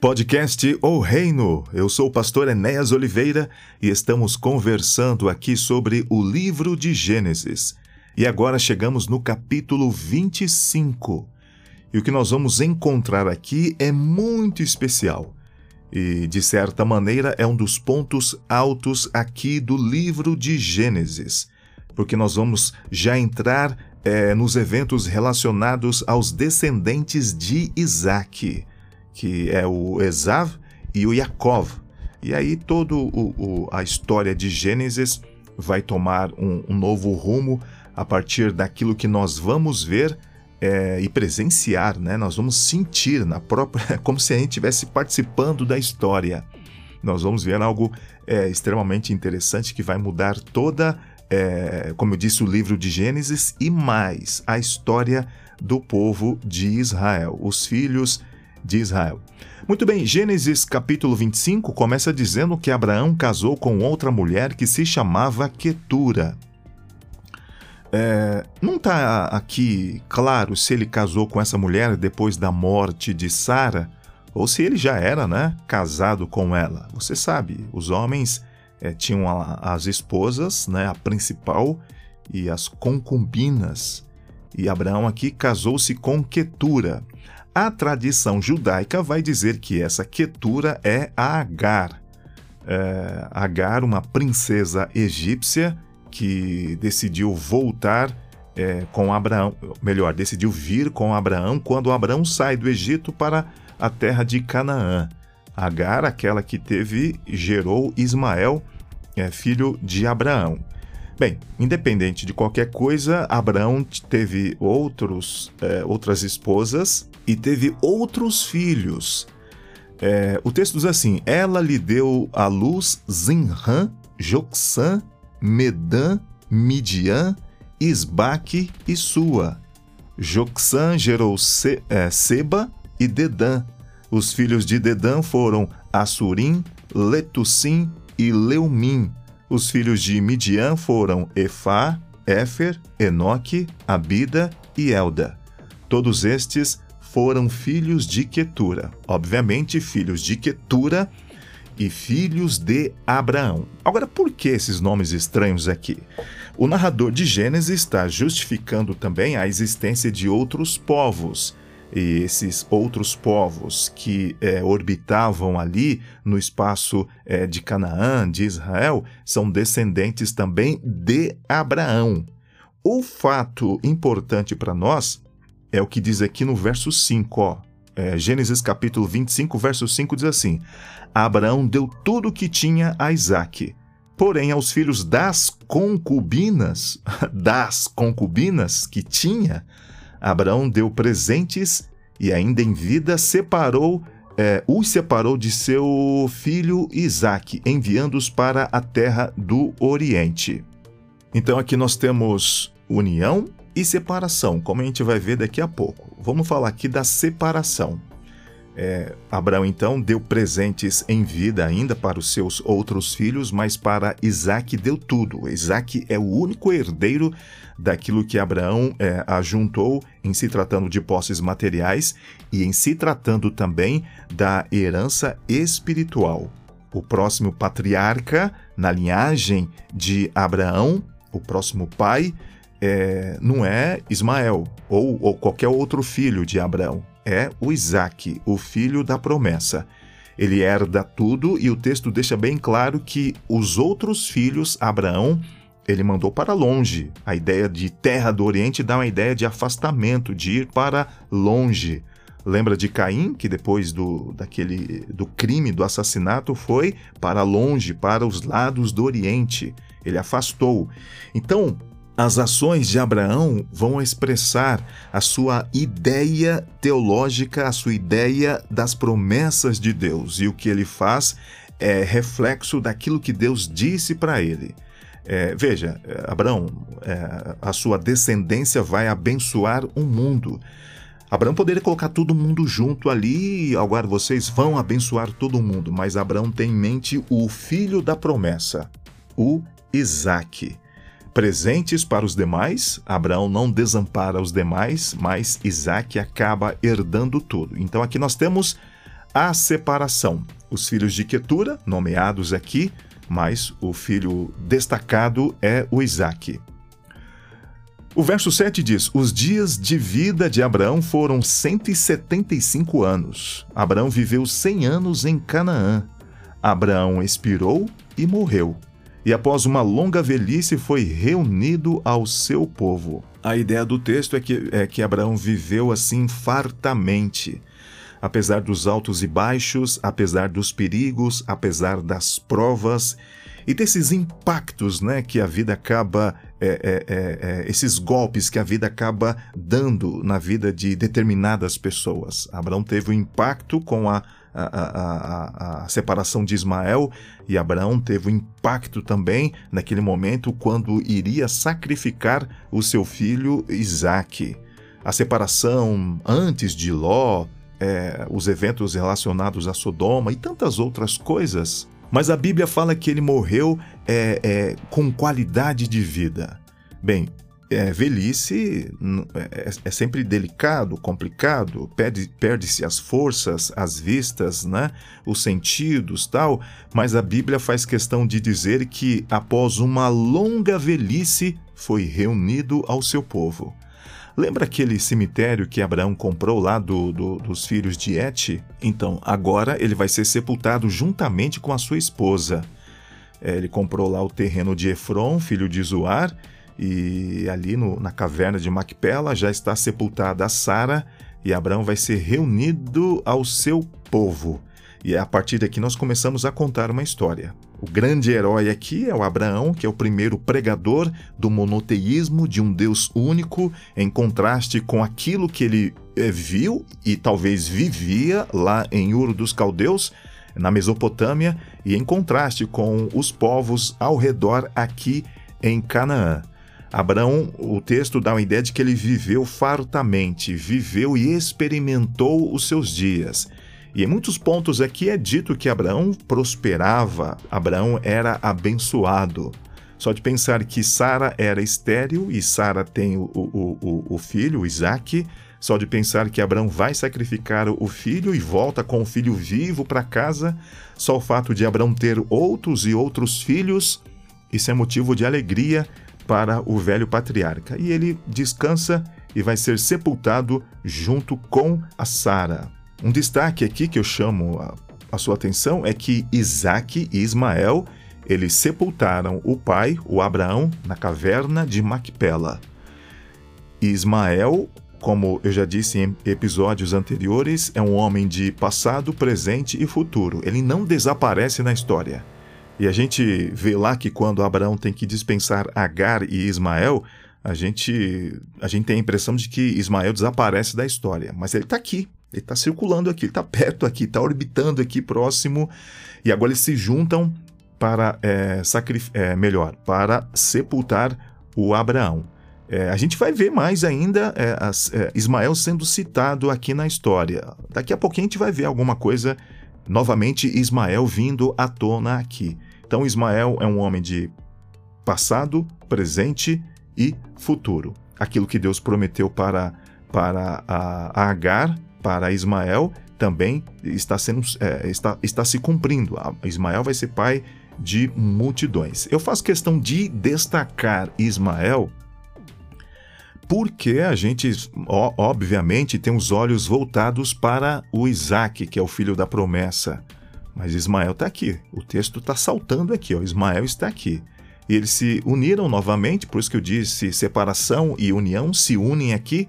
Podcast O Reino. Eu sou o pastor Enéas Oliveira e estamos conversando aqui sobre o livro de Gênesis. E agora chegamos no capítulo 25. E o que nós vamos encontrar aqui é muito especial. E, de certa maneira, é um dos pontos altos aqui do livro de Gênesis, porque nós vamos já entrar é, nos eventos relacionados aos descendentes de Isaac que é o Esav e o Yaakov. E aí toda a história de Gênesis vai tomar um, um, novo rumo a partir daquilo que nós vamos ver é, e presenciar, né? Nós vamos sentir na própria, como se a gente estivesse participando da história. Nós vamos ver algo é, extremamente interessante que vai mudar toda, é, como eu disse, o livro de Gênesis e mais a história do povo de Israel, os filhos de Israel. Muito bem, Gênesis capítulo 25 começa dizendo que Abraão casou com outra mulher que se chamava Quetura. É, não está aqui claro se ele casou com essa mulher depois da morte de Sara ou se ele já era né, casado com ela. Você sabe, os homens é, tinham a, as esposas, né, a principal, e as concubinas. E Abraão aqui casou-se com Quetura. A tradição judaica vai dizer que essa Quetura é a Agar. É, Agar, uma princesa egípcia que decidiu voltar é, com Abraão, melhor, decidiu vir com Abraão quando Abraão sai do Egito para a terra de Canaã. Agar, aquela que teve, gerou Ismael, é, filho de Abraão. Bem, independente de qualquer coisa, Abraão teve outros, é, outras esposas e teve outros filhos. É, o texto diz assim: Ela lhe deu à luz Zinran, Joxã, Medã, Midian, Isbaque e Sua. Joxã gerou Se, é, Seba e Dedã. Os filhos de Dedã foram Assurim, Letussim e Leumim. Os filhos de Midian foram Efá, Éfer, Enoque, Abida e Elda. Todos estes foram filhos de Quetura. Obviamente, filhos de Quetura e filhos de Abraão. Agora, por que esses nomes estranhos aqui? O narrador de Gênesis está justificando também a existência de outros povos. E esses outros povos que é, orbitavam ali no espaço é, de Canaã, de Israel, são descendentes também de Abraão. O fato importante para nós é o que diz aqui no verso 5, ó. É, Gênesis capítulo 25, verso 5 diz assim: Abraão deu tudo o que tinha a Isaque. Porém, aos filhos das concubinas, das concubinas que tinha, Abraão deu presentes e ainda em vida separou, é, os separou de seu filho Isaque, enviando-os para a terra do Oriente. Então aqui nós temos união e separação, como a gente vai ver daqui a pouco. Vamos falar aqui da separação. É, Abraão então deu presentes em vida ainda para os seus outros filhos, mas para Isaac deu tudo. Isaac é o único herdeiro daquilo que Abraão é, ajuntou em se tratando de posses materiais e em se tratando também da herança espiritual. O próximo patriarca na linhagem de Abraão, o próximo pai, é, não é Ismael ou, ou qualquer outro filho de Abraão, é o Isaac, o filho da promessa. Ele herda tudo e o texto deixa bem claro que os outros filhos, Abraão, ele mandou para longe. A ideia de terra do Oriente dá uma ideia de afastamento, de ir para longe. Lembra de Caim, que depois do, daquele, do crime, do assassinato, foi para longe, para os lados do Oriente. Ele afastou. Então, as ações de Abraão vão expressar a sua ideia teológica, a sua ideia das promessas de Deus. E o que ele faz é reflexo daquilo que Deus disse para ele. É, veja, Abraão, é, a sua descendência vai abençoar o mundo. Abraão poderia colocar todo mundo junto ali, agora vocês vão abençoar todo mundo, mas Abraão tem em mente o filho da promessa, o Isaque presentes para os demais. Abraão não desampara os demais, mas Isaac acaba herdando tudo. Então aqui nós temos a separação. Os filhos de Quetura, nomeados aqui, mas o filho destacado é o Isaque. O verso 7 diz: Os dias de vida de Abraão foram 175 anos. Abraão viveu 100 anos em Canaã. Abraão expirou e morreu. E após uma longa velhice foi reunido ao seu povo. A ideia do texto é que, é que Abraão viveu assim fartamente. Apesar dos altos e baixos, apesar dos perigos, apesar das provas e desses impactos né, que a vida acaba é, é, é, é, esses golpes que a vida acaba dando na vida de determinadas pessoas. Abraão teve um impacto com a, a, a, a, separação de Ismael e Abraão teve um impacto também naquele momento quando iria sacrificar o seu filho Isaque. A separação antes de Ló, é, os eventos relacionados a Sodoma e tantas outras coisas mas a Bíblia fala que ele morreu é, é, com qualidade de vida. Bem, é, velhice é, é, sempre delicado, complicado, perde-se perde as forças, as vistas, né? os sentidos tal, mas a Bíblia faz questão de dizer que após uma longa velhice foi reunido ao seu povo. Lembra aquele cemitério que Abraão comprou lá do, do, dos filhos de Et? Então, agora ele vai ser sepultado juntamente com a sua esposa. É, ele comprou lá o terreno de Efron, filho de Zoar, e ali no, na caverna de Macpela já está sepultada a Sara, e Abraão vai ser reunido ao seu povo. E a partir daqui nós começamos a contar uma história. O grande herói aqui é o Abraão, que é o primeiro pregador do monoteísmo de um Deus único, em contraste com aquilo que ele eh, viu e talvez vivia lá em Ur dos Caldeus, na Mesopotâmia, e em contraste com os povos ao redor aqui em Canaã. Abraão, o texto dá uma ideia de que ele viveu fartamente, viveu e experimentou os seus dias. E em muitos pontos aqui é dito que Abraão prosperava, Abraão era abençoado. Só de pensar que Sara era estéril e Sara tem o, o, o, o filho, Isaac, só de pensar que Abraão vai sacrificar o filho e volta com o filho vivo para casa, só o fato de Abraão ter outros e outros filhos, isso é motivo de alegria para o velho patriarca. E ele descansa e vai ser sepultado junto com a Sara. Um destaque aqui que eu chamo a, a sua atenção é que Isaac e Ismael eles sepultaram o pai, o Abraão, na caverna de Macpela. Ismael, como eu já disse em episódios anteriores, é um homem de passado, presente e futuro. Ele não desaparece na história. E a gente vê lá que quando Abraão tem que dispensar Agar e Ismael, a gente, a gente tem a impressão de que Ismael desaparece da história. Mas ele está aqui, ele está circulando aqui, ele está perto aqui, está orbitando aqui próximo, e agora eles se juntam para é, é, melhor, para sepultar o Abraão. É, a gente vai ver mais ainda é, as, é, Ismael sendo citado aqui na história. Daqui a pouquinho a gente vai ver alguma coisa, novamente Ismael vindo à tona aqui. Então Ismael é um homem de passado, presente e futuro. Aquilo que Deus prometeu para, para a, Agar para Ismael também está, sendo, é, está, está se cumprindo. Ismael vai ser pai de multidões. Eu faço questão de destacar Ismael porque a gente, obviamente, tem os olhos voltados para o Isaac, que é o filho da promessa. Mas Ismael está aqui. O texto está saltando aqui. Ó. Ismael está aqui. E eles se uniram novamente, por isso que eu disse separação e união se unem aqui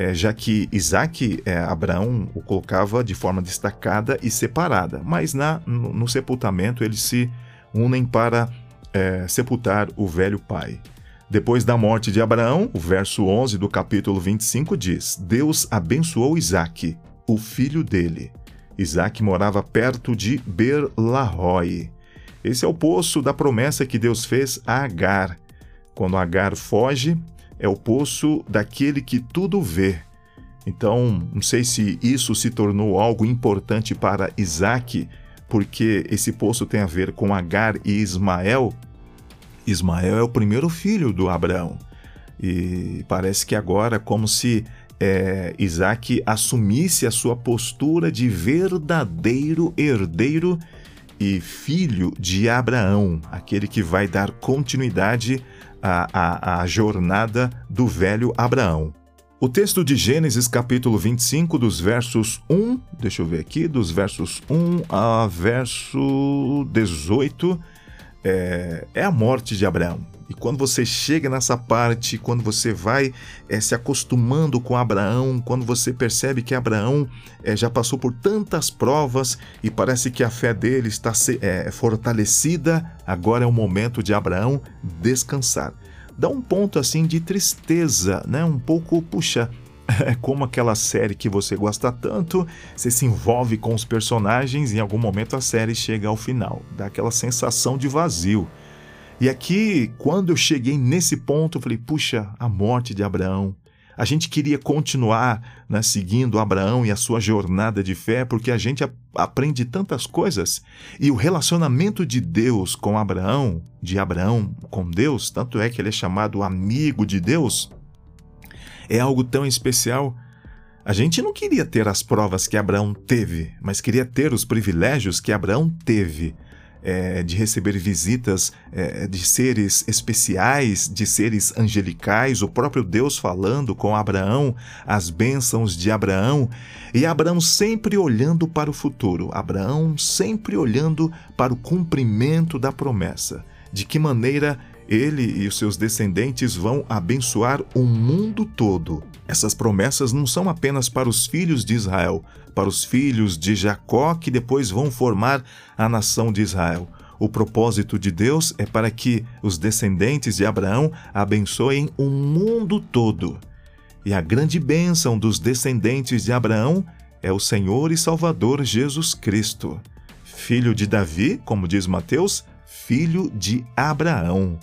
é, já que Isaac, é, Abraão o colocava de forma destacada e separada, mas na, no, no sepultamento eles se unem para é, sepultar o velho pai. Depois da morte de Abraão, o verso 11 do capítulo 25 diz: Deus abençoou Isaac, o filho dele. Isaac morava perto de Ber-Lahoi. Esse é o poço da promessa que Deus fez a Agar. Quando Agar foge, é o poço daquele que tudo vê. Então, não sei se isso se tornou algo importante para Isaac, porque esse poço tem a ver com Agar e Ismael. Ismael é o primeiro filho do Abraão. E parece que agora, como se é, Isaac assumisse a sua postura de verdadeiro herdeiro e filho de Abraão, aquele que vai dar continuidade à, à, à jornada do velho Abraão. O texto de Gênesis, capítulo 25, dos versos 1, deixa eu ver aqui, dos versos 1 a verso 18, é, é a morte de Abraão. E quando você chega nessa parte, quando você vai é, se acostumando com Abraão, quando você percebe que Abraão é, já passou por tantas provas e parece que a fé dele está é, fortalecida, agora é o momento de Abraão descansar. Dá um ponto assim de tristeza, né? Um pouco, puxa, é como aquela série que você gosta tanto, você se envolve com os personagens e em algum momento a série chega ao final, dá aquela sensação de vazio. E aqui, quando eu cheguei nesse ponto, eu falei: puxa, a morte de Abraão. A gente queria continuar né, seguindo Abraão e a sua jornada de fé, porque a gente aprende tantas coisas. E o relacionamento de Deus com Abraão, de Abraão com Deus, tanto é que ele é chamado amigo de Deus, é algo tão especial. A gente não queria ter as provas que Abraão teve, mas queria ter os privilégios que Abraão teve é, de receber visitas é, de seres especiais, de seres angelicais, o próprio Deus falando com Abraão, as bênçãos de Abraão, e Abraão sempre olhando para o futuro, Abraão sempre olhando para o cumprimento da promessa. De que maneira ele e os seus descendentes vão abençoar o mundo todo. Essas promessas não são apenas para os filhos de Israel, para os filhos de Jacó que depois vão formar a nação de Israel. O propósito de Deus é para que os descendentes de Abraão abençoem o mundo todo. E a grande bênção dos descendentes de Abraão é o Senhor e Salvador Jesus Cristo. Filho de Davi, como diz Mateus, filho de Abraão.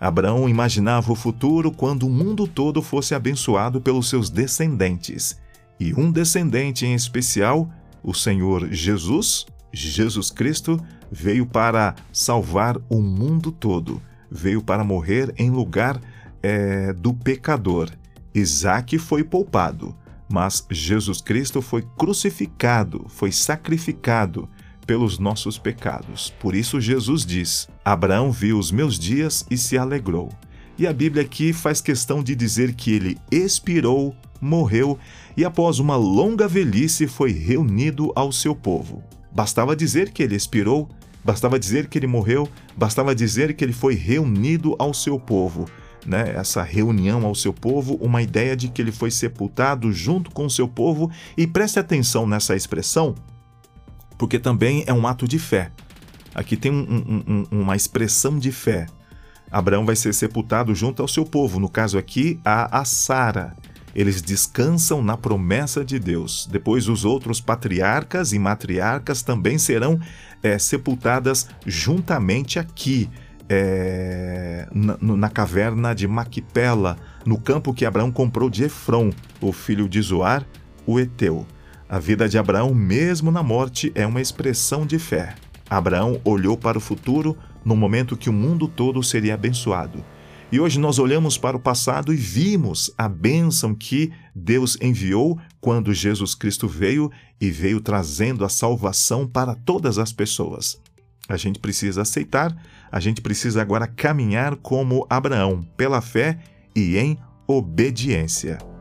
Abraão imaginava o futuro quando o mundo todo fosse abençoado pelos seus descendentes. E um descendente em especial, o Senhor Jesus, Jesus Cristo, veio para salvar o mundo todo, veio para morrer em lugar é, do pecador. Isaac foi poupado, mas Jesus Cristo foi crucificado, foi sacrificado pelos nossos pecados. Por isso Jesus diz: Abraão viu os meus dias e se alegrou. E a Bíblia aqui faz questão de dizer que ele expirou, morreu e após uma longa velhice foi reunido ao seu povo. Bastava dizer que ele expirou, bastava dizer que ele morreu, bastava dizer que ele foi reunido ao seu povo. Né, essa reunião ao seu povo, uma ideia de que ele foi sepultado junto com o seu povo, e preste atenção nessa expressão, porque também é um ato de fé. Aqui tem um, um, uma expressão de fé. Abraão vai ser sepultado junto ao seu povo, no caso aqui, a, a Sara. Eles descansam na promessa de Deus. Depois, os outros patriarcas e matriarcas também serão é, sepultadas juntamente aqui, é, na, na, caverna de Maquipela, no campo que Abraão comprou de Efron, o filho de Zoar, o Eteu. A vida de Abraão, mesmo na morte, é uma expressão de fé. Abraão olhou para o futuro no momento que o mundo todo seria abençoado. E hoje nós olhamos para o passado e vimos a bênção que Deus enviou quando Jesus Cristo veio e veio trazendo a salvação para todas as pessoas. A gente precisa aceitar, a gente precisa agora caminhar como Abraão, pela fé e em obediência.